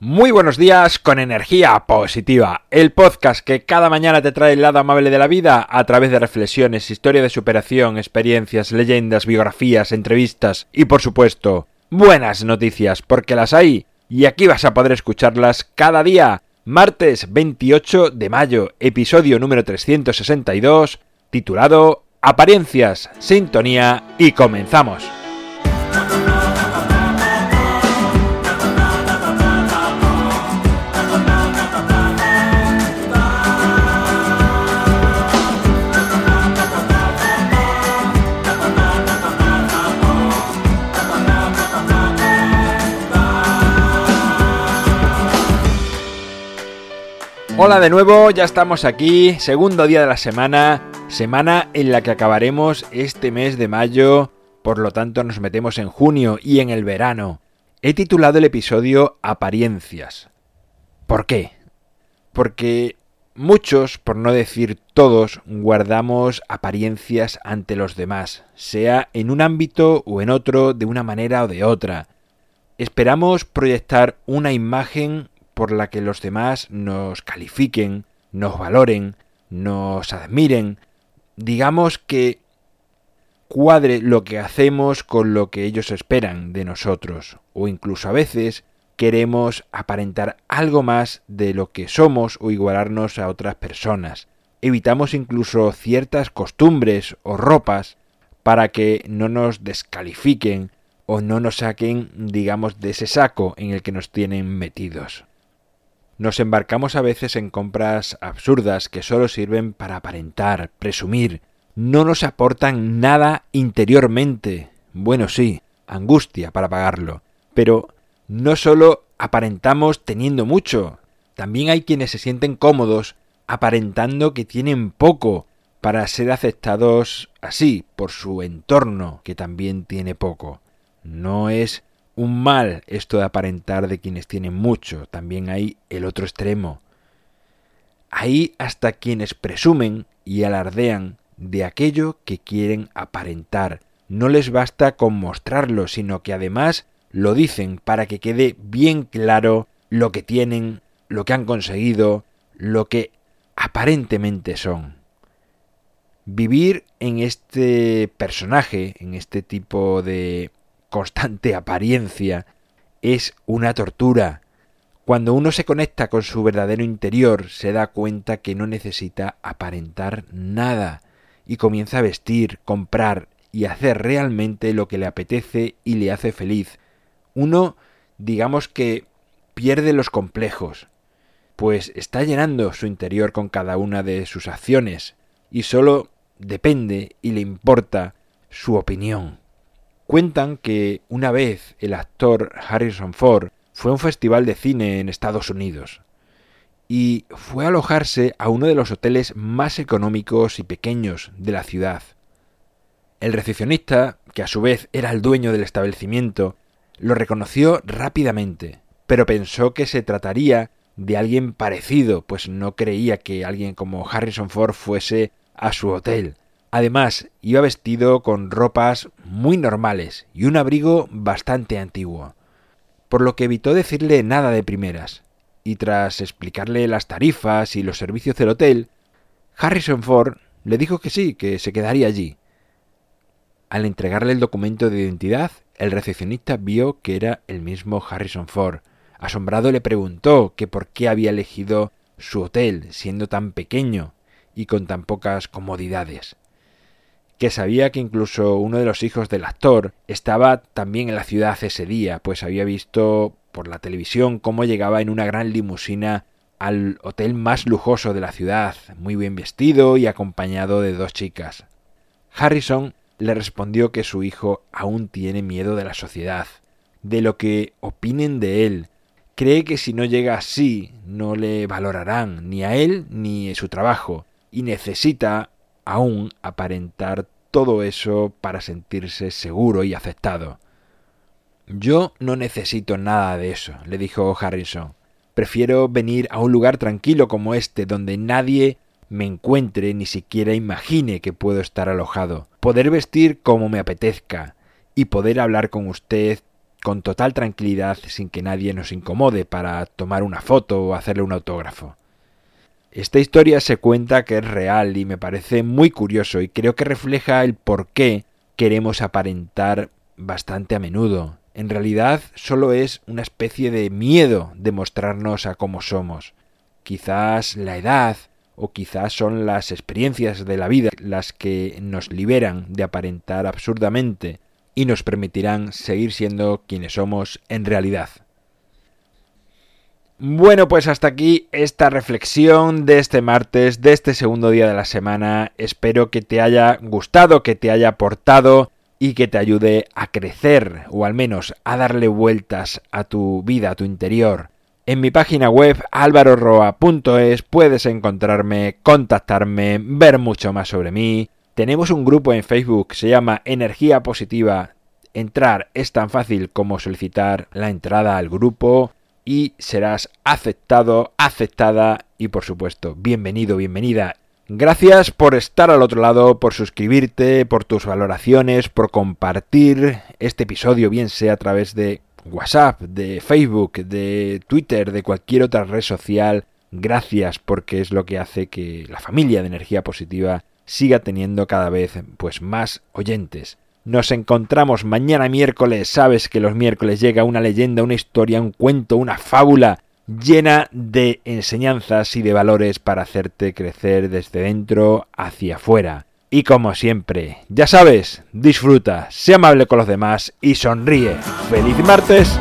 Muy buenos días con energía positiva, el podcast que cada mañana te trae el lado amable de la vida a través de reflexiones, historia de superación, experiencias, leyendas, biografías, entrevistas y por supuesto, buenas noticias, porque las hay y aquí vas a poder escucharlas cada día. Martes 28 de mayo, episodio número 362, titulado Apariencias, Sintonía y comenzamos. Hola de nuevo, ya estamos aquí, segundo día de la semana, semana en la que acabaremos este mes de mayo, por lo tanto nos metemos en junio y en el verano. He titulado el episodio Apariencias. ¿Por qué? Porque muchos, por no decir todos, guardamos apariencias ante los demás, sea en un ámbito o en otro, de una manera o de otra. Esperamos proyectar una imagen por la que los demás nos califiquen, nos valoren, nos admiren, digamos que cuadre lo que hacemos con lo que ellos esperan de nosotros, o incluso a veces queremos aparentar algo más de lo que somos o igualarnos a otras personas. Evitamos incluso ciertas costumbres o ropas para que no nos descalifiquen o no nos saquen, digamos, de ese saco en el que nos tienen metidos. Nos embarcamos a veces en compras absurdas que solo sirven para aparentar, presumir, no nos aportan nada interiormente. Bueno, sí, angustia para pagarlo. Pero no solo aparentamos teniendo mucho, también hay quienes se sienten cómodos aparentando que tienen poco para ser aceptados así por su entorno, que también tiene poco. No es un mal esto de aparentar de quienes tienen mucho. También hay el otro extremo. Hay hasta quienes presumen y alardean de aquello que quieren aparentar. No les basta con mostrarlo, sino que además lo dicen para que quede bien claro lo que tienen, lo que han conseguido, lo que aparentemente son. Vivir en este personaje, en este tipo de constante apariencia es una tortura. Cuando uno se conecta con su verdadero interior, se da cuenta que no necesita aparentar nada y comienza a vestir, comprar y hacer realmente lo que le apetece y le hace feliz. Uno, digamos que pierde los complejos, pues está llenando su interior con cada una de sus acciones y solo depende y le importa su opinión. Cuentan que una vez el actor Harrison Ford fue a un festival de cine en Estados Unidos y fue a alojarse a uno de los hoteles más económicos y pequeños de la ciudad. El recepcionista, que a su vez era el dueño del establecimiento, lo reconoció rápidamente, pero pensó que se trataría de alguien parecido, pues no creía que alguien como Harrison Ford fuese a su hotel. Además, iba vestido con ropas muy normales y un abrigo bastante antiguo, por lo que evitó decirle nada de primeras, y tras explicarle las tarifas y los servicios del hotel, Harrison Ford le dijo que sí, que se quedaría allí. Al entregarle el documento de identidad, el recepcionista vio que era el mismo Harrison Ford. Asombrado le preguntó que por qué había elegido su hotel siendo tan pequeño y con tan pocas comodidades que sabía que incluso uno de los hijos del actor estaba también en la ciudad ese día, pues había visto por la televisión cómo llegaba en una gran limusina al hotel más lujoso de la ciudad, muy bien vestido y acompañado de dos chicas. Harrison le respondió que su hijo aún tiene miedo de la sociedad, de lo que opinen de él. Cree que si no llega así no le valorarán ni a él ni su trabajo, y necesita aún aparentar todo eso para sentirse seguro y aceptado. Yo no necesito nada de eso, le dijo Harrison. Prefiero venir a un lugar tranquilo como este, donde nadie me encuentre ni siquiera imagine que puedo estar alojado, poder vestir como me apetezca y poder hablar con usted con total tranquilidad sin que nadie nos incomode para tomar una foto o hacerle un autógrafo. Esta historia se cuenta que es real y me parece muy curioso y creo que refleja el por qué queremos aparentar bastante a menudo. En realidad solo es una especie de miedo de mostrarnos a cómo somos. Quizás la edad o quizás son las experiencias de la vida las que nos liberan de aparentar absurdamente y nos permitirán seguir siendo quienes somos en realidad. Bueno, pues hasta aquí esta reflexión de este martes, de este segundo día de la semana. Espero que te haya gustado, que te haya aportado y que te ayude a crecer o al menos a darle vueltas a tu vida, a tu interior. En mi página web alvaroroa.es puedes encontrarme, contactarme, ver mucho más sobre mí. Tenemos un grupo en Facebook, se llama Energía Positiva. Entrar es tan fácil como solicitar la entrada al grupo y serás aceptado, aceptada y por supuesto, bienvenido, bienvenida. Gracias por estar al otro lado, por suscribirte, por tus valoraciones, por compartir este episodio, bien sea a través de WhatsApp, de Facebook, de Twitter, de cualquier otra red social. Gracias porque es lo que hace que la familia de energía positiva siga teniendo cada vez pues más oyentes. Nos encontramos mañana miércoles. Sabes que los miércoles llega una leyenda, una historia, un cuento, una fábula llena de enseñanzas y de valores para hacerte crecer desde dentro hacia afuera. Y como siempre, ya sabes, disfruta, sé amable con los demás y sonríe. ¡Feliz martes!